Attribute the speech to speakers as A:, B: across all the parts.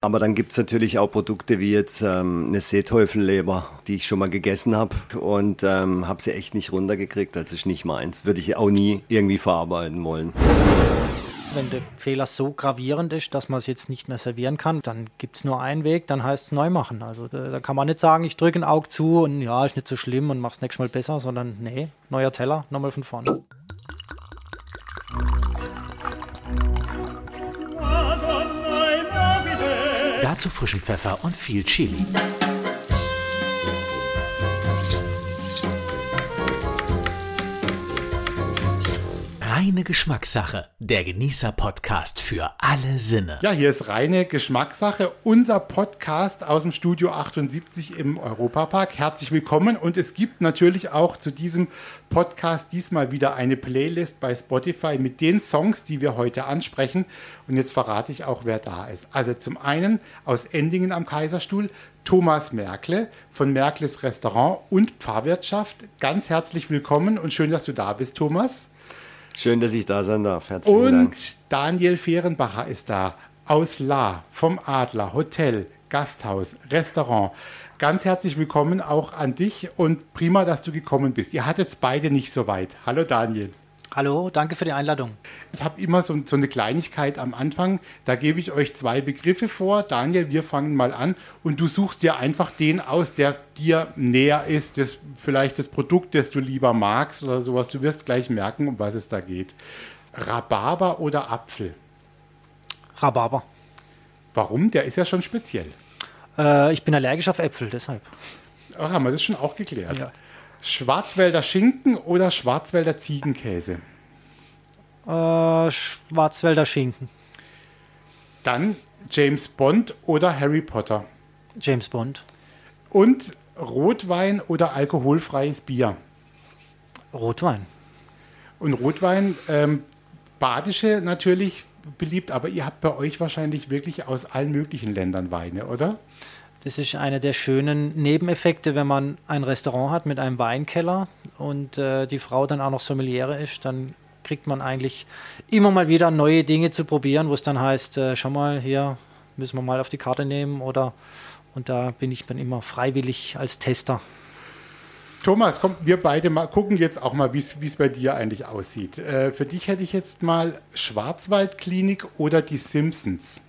A: Aber dann gibt es natürlich auch Produkte wie jetzt ähm, eine Seeteufelleber, die ich schon mal gegessen habe und ähm, habe sie echt nicht runtergekriegt. Also ist nicht meins. Würde ich auch nie irgendwie verarbeiten wollen.
B: Wenn der Fehler so gravierend ist, dass man es jetzt nicht mehr servieren kann, dann gibt es nur einen Weg, dann heißt es neu machen. Also da, da, kann man nicht sagen, ich drücke ein Auge zu und ja, ist nicht so schlimm und mach's nächstes Mal besser, sondern nee, neuer Teller, nochmal von vorne.
C: Dazu frischen Pfeffer und viel Chili. Reine Geschmackssache, der Genießer-Podcast für alle Sinne.
D: Ja, hier ist reine Geschmackssache, unser Podcast aus dem Studio 78 im Europapark. Herzlich willkommen und es gibt natürlich auch zu diesem Podcast diesmal wieder eine Playlist bei Spotify mit den Songs, die wir heute ansprechen. Und jetzt verrate ich auch, wer da ist. Also zum einen aus Endingen am Kaiserstuhl Thomas Merkle von Merkles Restaurant und Pfarrwirtschaft. Ganz herzlich willkommen und schön, dass du da bist, Thomas.
A: Schön, dass ich da sein darf. Herzlichen
D: Und
A: Dank.
D: Daniel Fehrenbacher ist da aus La, vom Adler, Hotel, Gasthaus, Restaurant. Ganz herzlich willkommen auch an dich und prima, dass du gekommen bist. Ihr hattet beide nicht so weit. Hallo Daniel.
B: Hallo, danke für die Einladung.
D: Ich habe immer so, so, eine Kleinigkeit am Anfang. Da gebe ich euch zwei Begriffe vor. Daniel, wir fangen mal an und du suchst dir einfach den aus, der dir näher ist, das, vielleicht das Produkt, das du lieber magst oder sowas. Du wirst gleich merken, um was es da geht. Rhabarber oder Apfel?
B: Rhabarber.
D: Warum? Der ist ja schon speziell.
B: Äh, ich bin allergisch auf Äpfel, deshalb.
D: Ach, haben wir das schon auch geklärt? Ja. Schwarzwälder Schinken oder Schwarzwälder Ziegenkäse?
B: Äh, Schwarzwälder Schinken.
D: Dann James Bond oder Harry Potter?
B: James Bond.
D: Und Rotwein oder alkoholfreies Bier?
B: Rotwein.
D: Und Rotwein, ähm, badische natürlich beliebt, aber ihr habt bei euch wahrscheinlich wirklich aus allen möglichen Ländern Weine, oder?
B: Das ist einer der schönen Nebeneffekte, wenn man ein Restaurant hat mit einem Weinkeller und äh, die Frau dann auch noch Sommeliere ist, dann kriegt man eigentlich immer mal wieder neue Dinge zu probieren, wo es dann heißt, äh, schau mal, hier müssen wir mal auf die Karte nehmen oder und da bin ich dann immer freiwillig als Tester.
D: Thomas, komm, wir beide mal gucken jetzt auch mal, wie es bei dir eigentlich aussieht. Äh, für dich hätte ich jetzt mal Schwarzwaldklinik oder die Simpsons.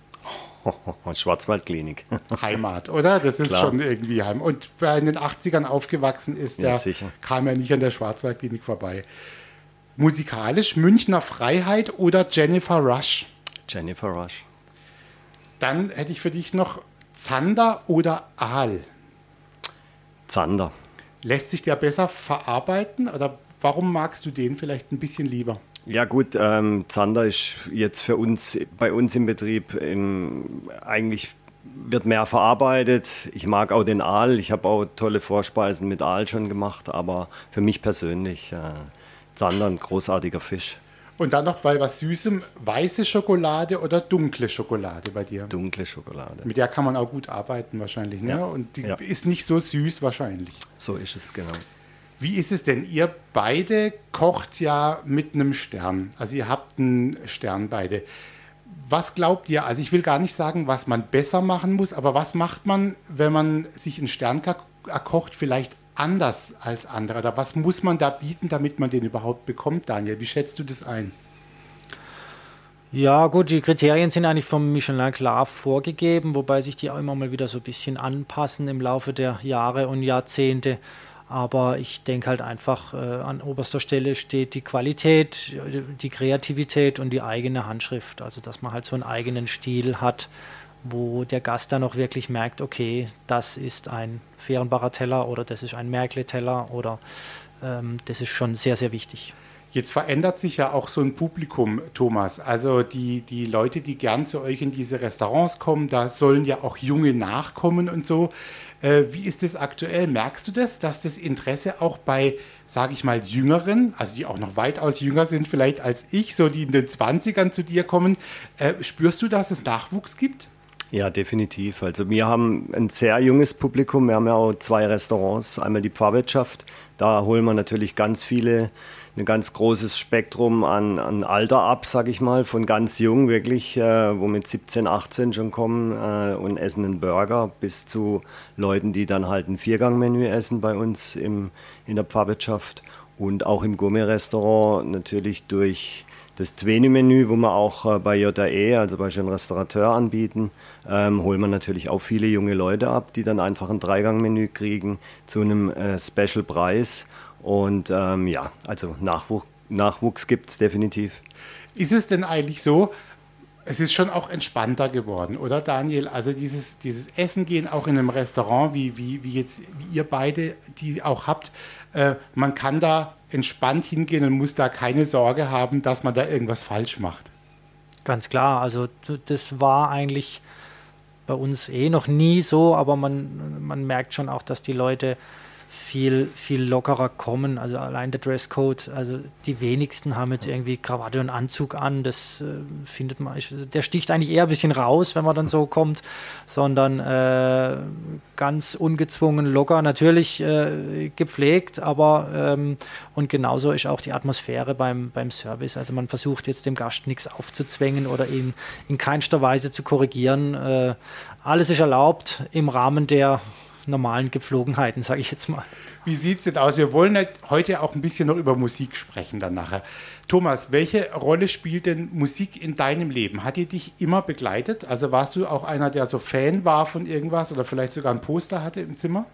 A: Schwarzwaldklinik.
D: Heimat, oder? Das ist Klar. schon irgendwie Heim. Und wer in den 80ern aufgewachsen ist, der ja, kam ja nicht an der Schwarzwaldklinik vorbei. Musikalisch Münchner Freiheit oder Jennifer Rush?
A: Jennifer Rush.
D: Dann hätte ich für dich noch Zander oder Aal?
A: Zander.
D: Lässt sich der besser verarbeiten oder warum magst du den vielleicht ein bisschen lieber?
A: Ja gut, ähm, Zander ist jetzt für uns, bei uns im Betrieb im, eigentlich wird mehr verarbeitet. Ich mag auch den Aal. Ich habe auch tolle Vorspeisen mit Aal schon gemacht, aber für mich persönlich äh, Zander ein großartiger Fisch.
D: Und dann noch bei was Süßem, weiße Schokolade oder dunkle Schokolade bei dir?
A: Dunkle Schokolade.
D: Mit der kann man auch gut arbeiten wahrscheinlich, ne? Ja. Und die ja. ist nicht so süß wahrscheinlich.
A: So ist es, genau.
D: Wie ist es denn? Ihr beide kocht ja mit einem Stern. Also ihr habt einen Stern beide. Was glaubt ihr? Also ich will gar nicht sagen, was man besser machen muss, aber was macht man, wenn man sich einen Stern erkocht, vielleicht anders als andere? Oder was muss man da bieten, damit man den überhaupt bekommt, Daniel? Wie schätzt du das ein?
B: Ja, gut, die Kriterien sind eigentlich vom Michelin klar vorgegeben, wobei sich die auch immer mal wieder so ein bisschen anpassen im Laufe der Jahre und Jahrzehnte. Aber ich denke halt einfach, äh, an oberster Stelle steht die Qualität, die Kreativität und die eigene Handschrift. Also, dass man halt so einen eigenen Stil hat, wo der Gast dann auch wirklich merkt, okay, das ist ein Fehrenbacher Teller oder das ist ein Märkle-Teller oder ähm, das ist schon sehr, sehr wichtig.
D: Jetzt verändert sich ja auch so ein Publikum, Thomas. Also die, die Leute, die gern zu euch in diese Restaurants kommen, da sollen ja auch junge nachkommen und so. Äh, wie ist das aktuell? Merkst du das, dass das Interesse auch bei, sage ich mal, Jüngeren, also die auch noch weitaus jünger sind vielleicht als ich, so die in den 20ern zu dir kommen, äh, spürst du, dass es Nachwuchs gibt?
A: Ja, definitiv. Also wir haben ein sehr junges Publikum. Wir haben ja auch zwei Restaurants. Einmal die Pfarrwirtschaft. Da holen wir natürlich ganz viele ein ganz großes Spektrum an, an Alter ab, sag ich mal, von ganz jung wirklich, äh, wo mit 17, 18 schon kommen äh, und essen einen Burger, bis zu Leuten, die dann halt ein Viergangmenü essen bei uns im, in der Pfarrwirtschaft und auch im Gourmet-Restaurant natürlich durch das Twene-Menü, wo wir auch äh, bei JAE, also bei Jean Restaurateur anbieten, ähm, holen wir natürlich auch viele junge Leute ab, die dann einfach ein Dreigangmenü kriegen zu einem äh, Special-Preis. Und ähm, ja, also Nachwuch Nachwuchs gibt es definitiv.
D: Ist es denn eigentlich so, es ist schon auch entspannter geworden, oder Daniel? Also dieses, dieses Essen gehen auch in einem Restaurant, wie, wie, wie jetzt wie ihr beide die auch habt, äh, man kann da entspannt hingehen und muss da keine Sorge haben, dass man da irgendwas falsch macht.
B: Ganz klar, also das war eigentlich bei uns eh noch nie so, aber man, man merkt schon auch, dass die Leute viel, viel lockerer kommen. Also allein der Dresscode, also die wenigsten haben jetzt irgendwie Krawatte und Anzug an. Das äh, findet man, der sticht eigentlich eher ein bisschen raus, wenn man dann so kommt, sondern äh, ganz ungezwungen, locker, natürlich äh, gepflegt, aber ähm, und genauso ist auch die Atmosphäre beim, beim Service. Also man versucht jetzt dem Gast nichts aufzuzwängen oder ihn in keinster Weise zu korrigieren. Äh, alles ist erlaubt im Rahmen der normalen Gepflogenheiten, sage ich jetzt mal.
D: Wie sieht es denn aus? Wir wollen heute auch ein bisschen noch über Musik sprechen dann nachher. Thomas, welche Rolle spielt denn Musik in deinem Leben? Hat die dich immer begleitet? Also warst du auch einer, der so Fan war von irgendwas oder vielleicht sogar ein Poster hatte im Zimmer?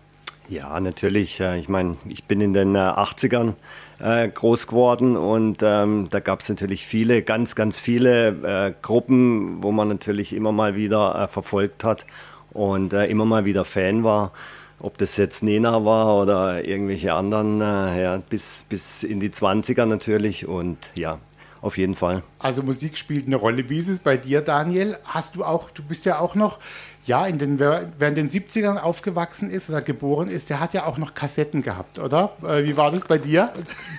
A: Ja, natürlich. Ich meine, ich bin in den 80ern äh, groß geworden und ähm, da gab es natürlich viele, ganz, ganz viele äh, Gruppen, wo man natürlich immer mal wieder äh, verfolgt hat und äh, immer mal wieder Fan war. Ob das jetzt Nena war oder irgendwelche anderen, äh, ja, bis, bis in die 20er natürlich und ja, auf jeden Fall.
D: Also Musik spielt eine Rolle. Wie ist es bei dir, Daniel? Hast du auch, du bist ja auch noch ja, in den, wer, wer in den 70ern aufgewachsen ist oder geboren ist, der hat ja auch noch Kassetten gehabt, oder? Äh, wie war das bei dir?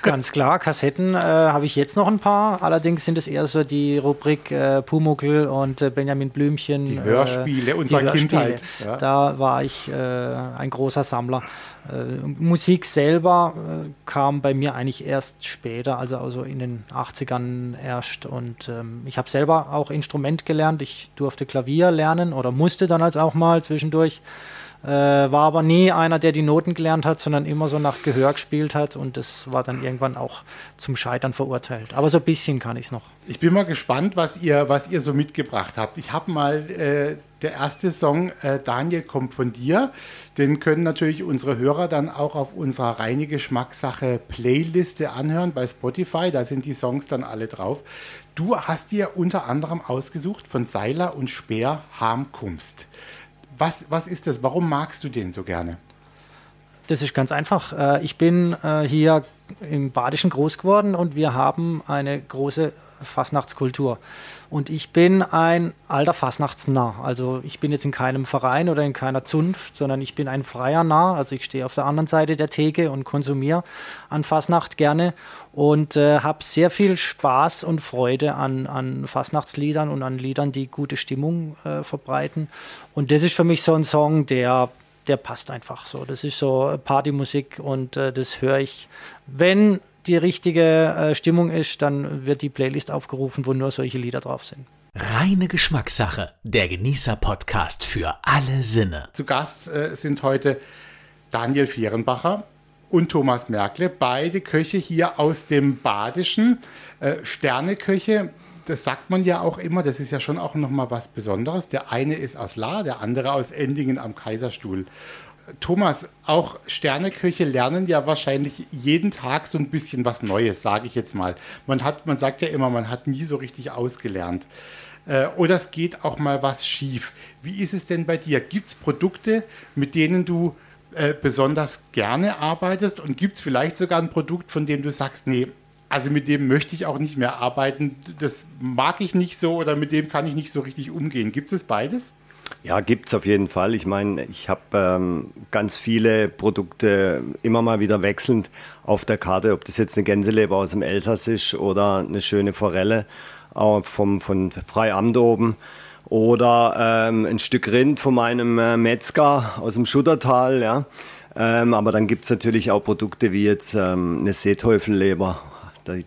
B: Ganz klar, Kassetten äh, habe ich jetzt noch ein paar. Allerdings sind es eher so die Rubrik äh, Pumuckl und äh, Benjamin Blümchen.
D: Die Hörspiele unserer die Hörspiele. Kindheit.
B: Ja. Da war ich äh, ein großer Sammler. Äh, Musik selber äh, kam bei mir eigentlich erst später, also, also in den 80ern erst. Und ähm, ich habe selber auch Instrument gelernt. Ich durfte Klavier lernen oder musste dann als auch mal zwischendurch. Äh, war aber nie einer, der die Noten gelernt hat, sondern immer so nach Gehör gespielt hat und das war dann irgendwann auch zum Scheitern verurteilt. Aber so ein bisschen kann ich es noch.
D: Ich bin mal gespannt, was ihr, was ihr so mitgebracht habt. Ich habe mal äh, der erste Song, äh, Daniel, kommt von dir. Den können natürlich unsere Hörer dann auch auf unserer reine Geschmackssache Playliste anhören bei Spotify. Da sind die Songs dann alle drauf. Du hast dir unter anderem ausgesucht von Seiler und Speer Harmkunst. Was, was ist das? Warum magst du den so gerne?
B: Das ist ganz einfach. Äh, ich bin äh, hier im Badischen groß geworden und wir haben eine große Fasnachtskultur. Und ich bin ein alter Fasnachtsnarr. Also ich bin jetzt in keinem Verein oder in keiner Zunft, sondern ich bin ein freier Narr. Also ich stehe auf der anderen Seite der Theke und konsumiere an Fasnacht gerne und äh, habe sehr viel Spaß und Freude an, an Fasnachtsliedern und an Liedern, die gute Stimmung äh, verbreiten. Und das ist für mich so ein Song, der der passt einfach so. Das ist so Partymusik und äh, das höre ich, wenn die richtige äh, Stimmung ist, dann wird die Playlist aufgerufen, wo nur solche Lieder drauf sind.
C: Reine Geschmackssache, der Genießer-Podcast für alle Sinne.
D: Zu Gast äh, sind heute Daniel Fierenbacher und Thomas Merkle, beide Köche hier aus dem Badischen. Äh, Sterneköche, das sagt man ja auch immer, das ist ja schon auch nochmal was Besonderes. Der eine ist aus La, der andere aus Endingen am Kaiserstuhl. Thomas, auch Sterneköche lernen ja wahrscheinlich jeden Tag so ein bisschen was Neues, sage ich jetzt mal. Man, hat, man sagt ja immer, man hat nie so richtig ausgelernt. Äh, oder es geht auch mal was schief. Wie ist es denn bei dir? Gibt es Produkte, mit denen du äh, besonders gerne arbeitest? Und gibt es vielleicht sogar ein Produkt, von dem du sagst, nee, also mit dem möchte ich auch nicht mehr arbeiten, das mag ich nicht so oder mit dem kann ich nicht so richtig umgehen. Gibt es beides?
A: Ja, gibt es auf jeden Fall. Ich meine, ich habe ähm, ganz viele Produkte immer mal wieder wechselnd auf der Karte, ob das jetzt eine Gänseleber aus dem Elsass ist oder eine schöne Forelle äh, vom, von Freiamt oben. oder ähm, ein Stück Rind von meinem äh, Metzger aus dem Schuttertal. Ja. Ähm, aber dann gibt es natürlich auch Produkte wie jetzt ähm, eine Seeteufelleber,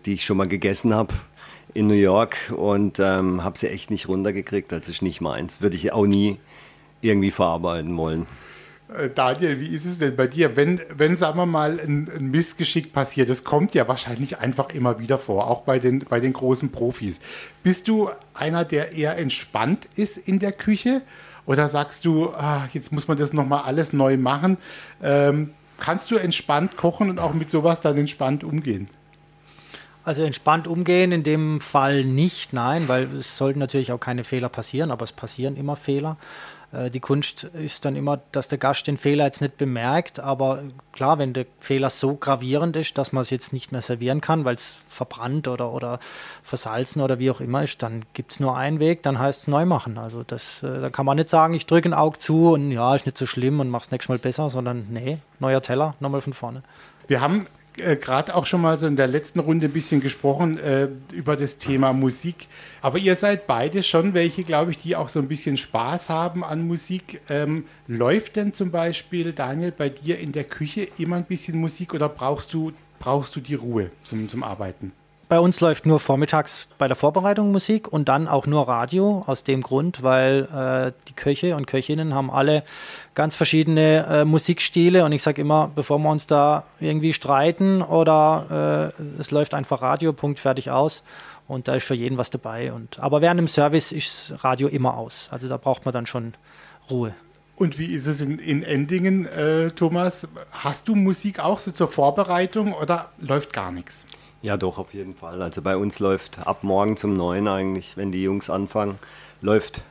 A: die ich schon mal gegessen habe in New York und ähm, habe sie echt nicht runtergekriegt. Das ist nicht meins. Würde ich auch nie irgendwie verarbeiten wollen.
D: Äh, Daniel, wie ist es denn bei dir? Wenn, wenn sagen wir mal, ein, ein, Missgeschick passiert, das kommt ja wahrscheinlich einfach immer wieder vor, auch bei den, bei den großen Profis. Bist du einer, der eher entspannt ist in der Küche? Oder sagst du, ah, jetzt muss man das nochmal alles neu machen? Ähm, kannst du entspannt kochen und auch mit sowas dann entspannt umgehen?
B: Also entspannt umgehen in dem Fall nicht, nein, weil es sollten natürlich auch keine Fehler passieren, aber es passieren immer Fehler. Äh, die Kunst ist dann immer, dass der Gast den Fehler jetzt nicht bemerkt, aber klar, wenn der Fehler so gravierend ist, dass man es jetzt nicht mehr servieren kann, weil es verbrannt oder, oder versalzen oder wie auch immer ist, dann gibt es nur einen Weg, dann heißt es neu machen. Also das, äh, da kann man nicht sagen, ich drücke ein Auge zu und ja, ist nicht so schlimm und mach's nächstes Mal besser, sondern nee, neuer Teller, nochmal von vorne.
D: Wir haben äh, gerade auch schon mal so in der letzten Runde ein bisschen gesprochen äh, über das Thema Musik. Aber ihr seid beide schon welche, glaube ich, die auch so ein bisschen Spaß haben an Musik. Ähm, läuft denn zum Beispiel, Daniel, bei dir in der Küche immer ein bisschen Musik oder brauchst du, brauchst du die Ruhe zum, zum Arbeiten?
B: Bei uns läuft nur vormittags bei der Vorbereitung Musik und dann auch nur Radio, aus dem Grund, weil äh, die Köche und Köchinnen haben alle ganz verschiedene äh, Musikstile und ich sage immer, bevor wir uns da irgendwie streiten oder äh, es läuft einfach Radio, Punkt, fertig aus. Und da ist für jeden was dabei. Und, aber während dem Service ist Radio immer aus. Also da braucht man dann schon Ruhe.
D: Und wie ist es in, in Endingen, äh, Thomas? Hast du Musik auch so zur Vorbereitung oder läuft gar nichts?
A: Ja, doch, auf jeden Fall. Also bei uns läuft ab morgen zum Neun eigentlich, wenn die Jungs anfangen, läuft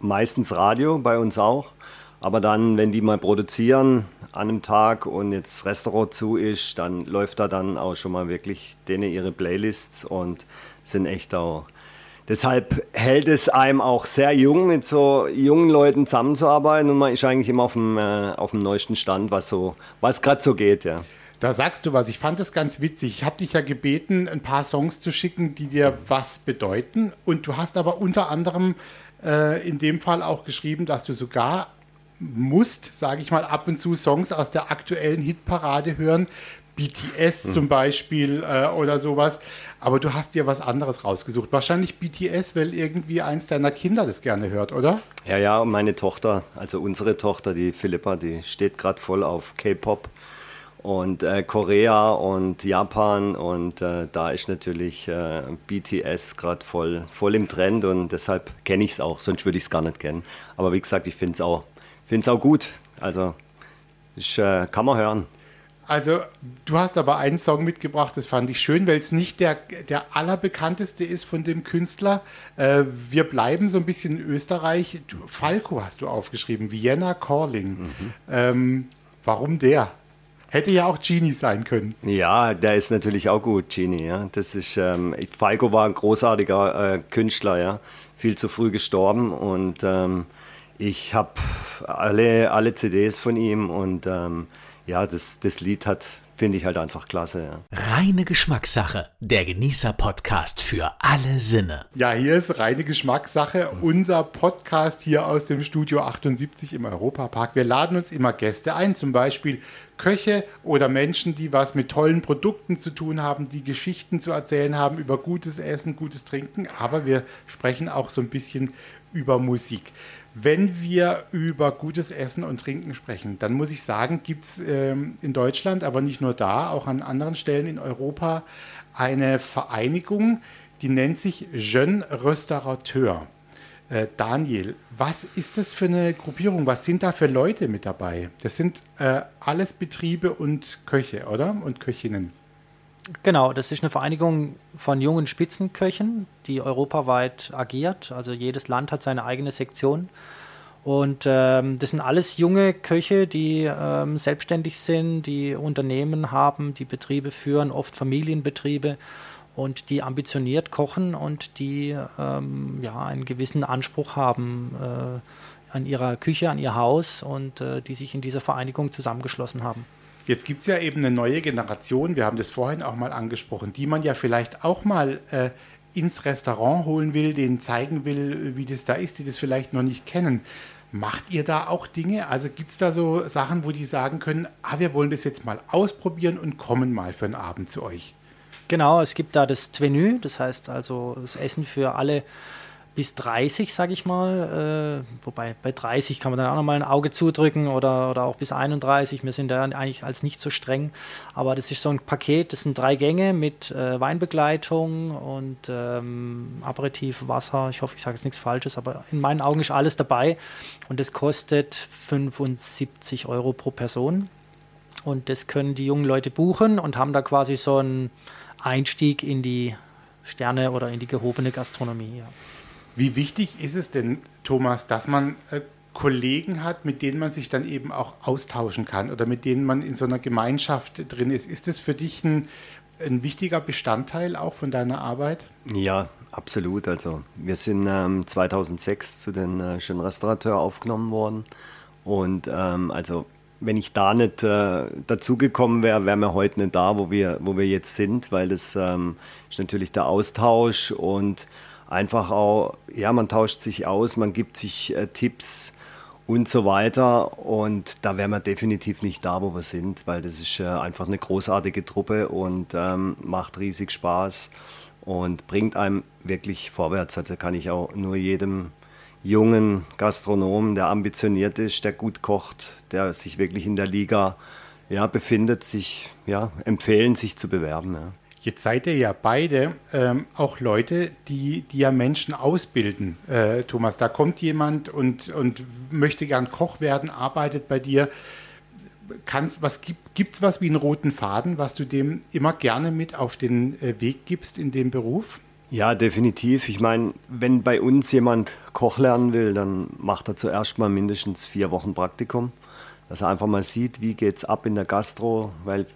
A: meistens Radio, bei uns auch. Aber dann, wenn die mal produzieren an einem Tag und jetzt Restaurant zu ist, dann läuft da dann auch schon mal wirklich denen ihre Playlists und sind echt auch. Deshalb hält es einem auch sehr jung, mit so jungen Leuten zusammenzuarbeiten und man ist eigentlich immer auf dem, äh, auf dem neuesten Stand, was so, was gerade so geht, ja.
D: Da sagst du was. Ich fand das ganz witzig. Ich habe dich ja gebeten, ein paar Songs zu schicken, die dir was bedeuten. Und du hast aber unter anderem äh, in dem Fall auch geschrieben, dass du sogar musst, sage ich mal, ab und zu Songs aus der aktuellen Hitparade hören. BTS mhm. zum Beispiel äh, oder sowas. Aber du hast dir was anderes rausgesucht. Wahrscheinlich BTS, weil irgendwie eins deiner Kinder das gerne hört, oder?
A: Ja, ja, und meine Tochter, also unsere Tochter, die Philippa, die steht gerade voll auf K-Pop und äh, Korea und Japan und äh, da ist natürlich äh, BTS gerade voll, voll im Trend und deshalb kenne ich es auch, sonst würde ich es gar nicht kennen. Aber wie gesagt, ich finde es auch, auch gut. Also ich, äh, kann man hören.
D: Also du hast aber einen Song mitgebracht, das fand ich schön, weil es nicht der, der allerbekannteste ist von dem Künstler. Äh, wir bleiben so ein bisschen in Österreich. Du, Falco hast du aufgeschrieben, Vienna Calling. Mhm. Ähm, warum der? Hätte ja auch Genie sein können.
A: Ja, der ist natürlich auch gut, Genie. Ja. Das ist, ähm, Falco war ein großartiger äh, Künstler, ja. Viel zu früh gestorben und ähm, ich habe alle, alle CDs von ihm und ähm, ja, das, das Lied hat finde ich halt einfach klasse. Ja.
C: Reine Geschmackssache, der Genießer-Podcast für alle Sinne.
D: Ja, hier ist reine Geschmackssache, unser Podcast hier aus dem Studio 78 im Europapark. Wir laden uns immer Gäste ein, zum Beispiel Köche oder Menschen, die was mit tollen Produkten zu tun haben, die Geschichten zu erzählen haben über gutes Essen, gutes Trinken, aber wir sprechen auch so ein bisschen über Musik. Wenn wir über gutes Essen und Trinken sprechen, dann muss ich sagen, gibt es ähm, in Deutschland, aber nicht nur da, auch an anderen Stellen in Europa eine Vereinigung, die nennt sich Jeune Restaurateur. Äh, Daniel, was ist das für eine Gruppierung? Was sind da für Leute mit dabei? Das sind äh, alles Betriebe und Köche, oder? Und Köchinnen.
B: Genau, das ist eine Vereinigung von jungen Spitzenköchen, die europaweit agiert. Also jedes Land hat seine eigene Sektion. Und ähm, das sind alles junge Köche, die ähm, selbstständig sind, die Unternehmen haben, die Betriebe führen, oft Familienbetriebe und die ambitioniert kochen und die ähm, ja, einen gewissen Anspruch haben äh, an ihrer Küche, an ihr Haus und äh, die sich in dieser Vereinigung zusammengeschlossen haben.
D: Jetzt gibt es ja eben eine neue Generation, wir haben das vorhin auch mal angesprochen, die man ja vielleicht auch mal äh, ins Restaurant holen will, denen zeigen will, wie das da ist, die das vielleicht noch nicht kennen. Macht ihr da auch Dinge? Also gibt es da so Sachen, wo die sagen können, ah, wir wollen das jetzt mal ausprobieren und kommen mal für einen Abend zu euch?
B: Genau, es gibt da das Tvenü, das heißt also das Essen für alle bis 30, sage ich mal. Äh, wobei bei 30 kann man dann auch nochmal ein Auge zudrücken oder, oder auch bis 31. Wir sind da eigentlich als nicht so streng. Aber das ist so ein Paket, das sind drei Gänge mit äh, Weinbegleitung und ähm, Aperitif, Wasser. Ich hoffe, ich sage jetzt nichts Falsches, aber in meinen Augen ist alles dabei. Und das kostet 75 Euro pro Person. Und das können die jungen Leute buchen und haben da quasi so einen Einstieg in die Sterne oder in die gehobene Gastronomie. Ja.
D: Wie wichtig ist es denn, Thomas, dass man äh, Kollegen hat, mit denen man sich dann eben auch austauschen kann oder mit denen man in so einer Gemeinschaft drin ist? Ist das für dich ein, ein wichtiger Bestandteil auch von deiner Arbeit?
A: Ja, absolut. Also wir sind ähm, 2006 zu den äh, schönen Restaurateur aufgenommen worden und ähm, also wenn ich da nicht äh, dazugekommen wäre, wären wir heute nicht da, wo wir, wo wir jetzt sind, weil das ähm, ist natürlich der Austausch und einfach auch, ja, man tauscht sich aus, man gibt sich äh, Tipps und so weiter. Und da wären wir definitiv nicht da, wo wir sind, weil das ist äh, einfach eine großartige Truppe und ähm, macht riesig Spaß und bringt einem wirklich vorwärts. Also kann ich auch nur jedem jungen Gastronomen, der ambitioniert ist, der gut kocht, der sich wirklich in der Liga ja, befindet, sich ja, empfehlen, sich zu bewerben. Ja.
D: Jetzt seid ihr ja beide ähm, auch Leute, die, die ja Menschen ausbilden, äh, Thomas. Da kommt jemand und, und möchte gern Koch werden, arbeitet bei dir. Kannst, was gibt es was wie einen roten Faden, was du dem immer gerne mit auf den äh, Weg gibst in dem Beruf?
A: Ja, definitiv. Ich meine, wenn bei uns jemand Koch lernen will, dann macht er zuerst mal mindestens vier Wochen Praktikum, dass er einfach mal sieht, wie geht es ab in der Gastro, weil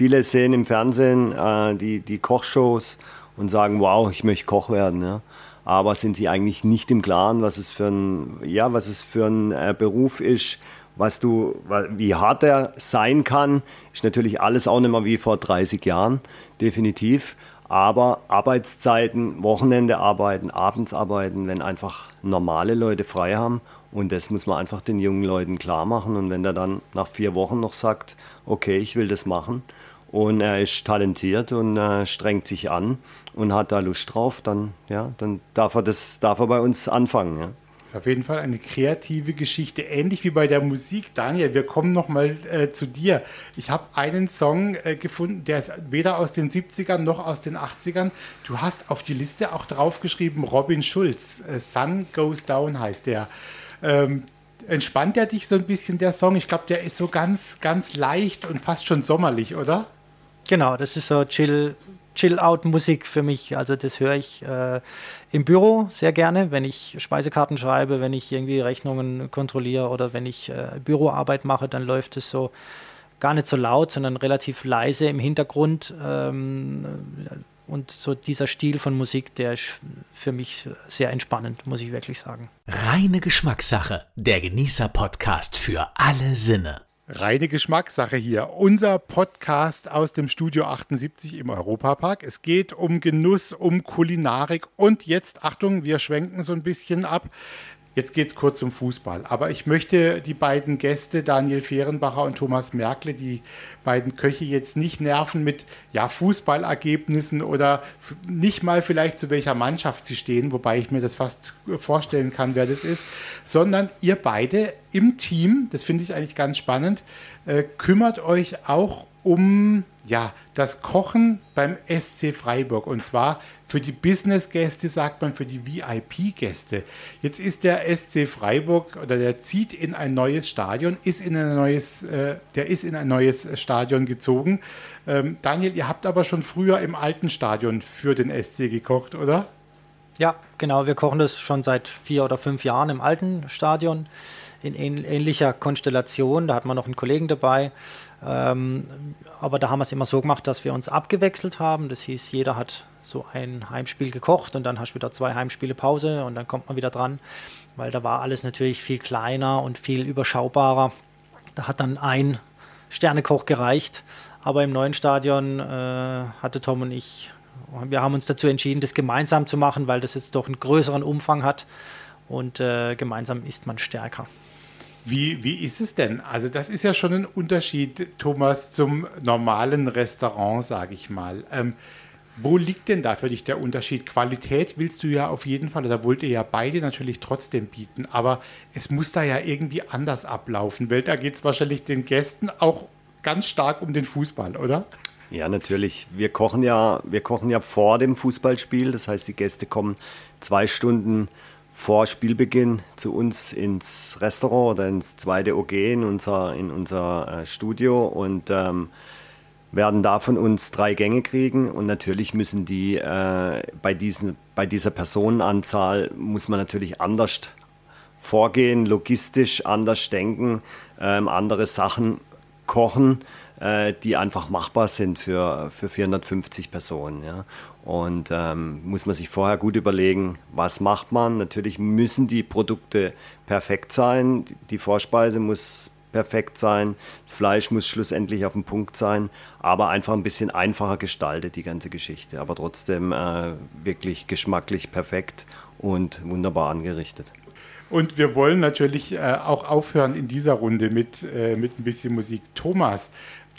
A: viele sehen im Fernsehen äh, die, die Kochshows und sagen, wow, ich möchte Koch werden. Ja. Aber sind sie eigentlich nicht im Klaren, was es für ein, ja, was es für ein äh, Beruf ist, was du, wie hart er sein kann, ist natürlich alles auch nicht mehr wie vor 30 Jahren, definitiv. Aber Arbeitszeiten, Wochenende arbeiten, abends arbeiten, wenn einfach normale Leute frei haben. Und das muss man einfach den jungen Leuten klar machen. Und wenn der dann nach vier Wochen noch sagt, okay, ich will das machen, und er ist talentiert und äh, strengt sich an und hat da Lust drauf, dann, ja, dann darf er das, darf er bei uns anfangen. Ja.
D: Ist auf jeden Fall eine kreative Geschichte, ähnlich wie bei der Musik. Daniel, wir kommen nochmal äh, zu dir. Ich habe einen Song äh, gefunden, der ist weder aus den 70ern noch aus den 80ern. Du hast auf die Liste auch draufgeschrieben, Robin Schulz, äh, Sun Goes Down heißt der. Ähm, entspannt der dich so ein bisschen, der Song? Ich glaube, der ist so ganz, ganz leicht und fast schon sommerlich, oder?
B: Genau, das ist so Chill, Chill-Out-Musik für mich. Also das höre ich äh, im Büro sehr gerne, wenn ich Speisekarten schreibe, wenn ich irgendwie Rechnungen kontrolliere oder wenn ich äh, Büroarbeit mache, dann läuft es so gar nicht so laut, sondern relativ leise im Hintergrund. Ähm, und so dieser Stil von Musik, der ist für mich sehr entspannend, muss ich wirklich sagen.
C: Reine Geschmackssache, der Genießer-Podcast für alle Sinne.
D: Reine Geschmackssache hier. Unser Podcast aus dem Studio 78 im Europapark. Es geht um Genuss, um Kulinarik und jetzt, Achtung, wir schwenken so ein bisschen ab. Jetzt geht es kurz um Fußball. Aber ich möchte die beiden Gäste, Daniel Fehrenbacher und Thomas Merkle, die beiden Köche jetzt nicht nerven mit ja, Fußballergebnissen oder nicht mal vielleicht zu welcher Mannschaft sie stehen, wobei ich mir das fast vorstellen kann, wer das ist, sondern ihr beide im Team, das finde ich eigentlich ganz spannend, äh, kümmert euch auch um ja, das Kochen beim SC Freiburg. Und zwar für die Business-Gäste, sagt man, für die VIP-Gäste. Jetzt ist der SC Freiburg oder der zieht in ein neues Stadion, ist in ein neues, äh, der ist in ein neues Stadion gezogen. Ähm, Daniel, ihr habt aber schon früher im alten Stadion für den SC gekocht, oder?
B: Ja, genau. Wir kochen das schon seit vier oder fünf Jahren im alten Stadion in ähnlicher Konstellation. Da hat man noch einen Kollegen dabei. Ähm, aber da haben wir es immer so gemacht, dass wir uns abgewechselt haben. Das hieß, jeder hat so ein Heimspiel gekocht und dann hast du wieder zwei Heimspiele Pause und dann kommt man wieder dran, weil da war alles natürlich viel kleiner und viel überschaubarer. Da hat dann ein Sternekoch gereicht. Aber im neuen Stadion äh, hatte Tom und ich Wir haben uns dazu entschieden, das gemeinsam zu machen, weil das jetzt doch einen größeren Umfang hat und äh, gemeinsam ist man stärker.
D: Wie, wie ist es denn? Also das ist ja schon ein Unterschied, Thomas, zum normalen Restaurant, sage ich mal. Ähm, wo liegt denn da für dich der Unterschied? Qualität willst du ja auf jeden Fall, oder wollt ihr ja beide natürlich trotzdem bieten, aber es muss da ja irgendwie anders ablaufen, weil da geht es wahrscheinlich den Gästen auch ganz stark um den Fußball, oder?
A: Ja, natürlich. Wir kochen ja, wir kochen ja vor dem Fußballspiel. Das heißt, die Gäste kommen zwei Stunden vor Spielbeginn zu uns ins Restaurant oder ins zweite OG in unser, in unser äh, Studio und ähm, werden da von uns drei Gänge kriegen und natürlich müssen die äh, bei, diesen, bei dieser Personenanzahl muss man natürlich anders vorgehen, logistisch anders denken, ähm, andere Sachen kochen, äh, die einfach machbar sind für, für 450 Personen. Ja. Und ähm, muss man sich vorher gut überlegen, was macht man. Natürlich müssen die Produkte perfekt sein, die Vorspeise muss perfekt sein, das Fleisch muss schlussendlich auf dem Punkt sein, aber einfach ein bisschen einfacher gestaltet, die ganze Geschichte. Aber trotzdem äh, wirklich geschmacklich perfekt und wunderbar angerichtet.
D: Und wir wollen natürlich äh, auch aufhören in dieser Runde mit, äh, mit ein bisschen Musik. Thomas,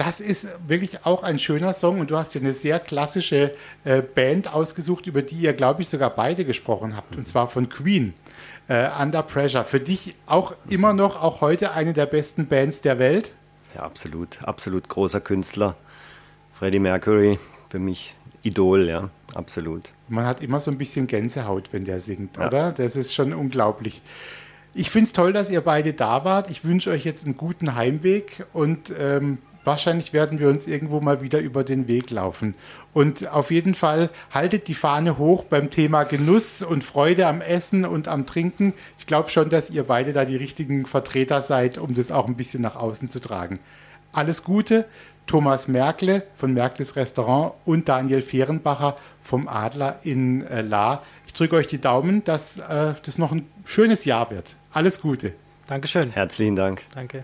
D: das ist wirklich auch ein schöner Song und du hast ja eine sehr klassische äh, Band ausgesucht, über die ihr, glaube ich, sogar beide gesprochen habt, und zwar von Queen. Äh, Under Pressure. Für dich auch immer noch, auch heute eine der besten Bands der Welt?
A: Ja, absolut. Absolut großer Künstler. Freddie Mercury, für mich Idol, ja, absolut.
D: Man hat immer so ein bisschen Gänsehaut, wenn der singt, ja. oder? Das ist schon unglaublich. Ich finde es toll, dass ihr beide da wart. Ich wünsche euch jetzt einen guten Heimweg und ähm, wahrscheinlich werden wir uns irgendwo mal wieder über den Weg laufen. Und auf jeden Fall haltet die Fahne hoch beim Thema Genuss und Freude am Essen und am Trinken. Ich glaube schon, dass ihr beide da die richtigen Vertreter seid, um das auch ein bisschen nach außen zu tragen. Alles Gute, Thomas Merkle von Merkles Restaurant und Daniel Fehrenbacher vom Adler in äh, La. Ich drücke euch die Daumen, dass äh, das noch ein schönes Jahr wird. Alles Gute.
B: Dankeschön.
A: Herzlichen Dank.
B: Danke.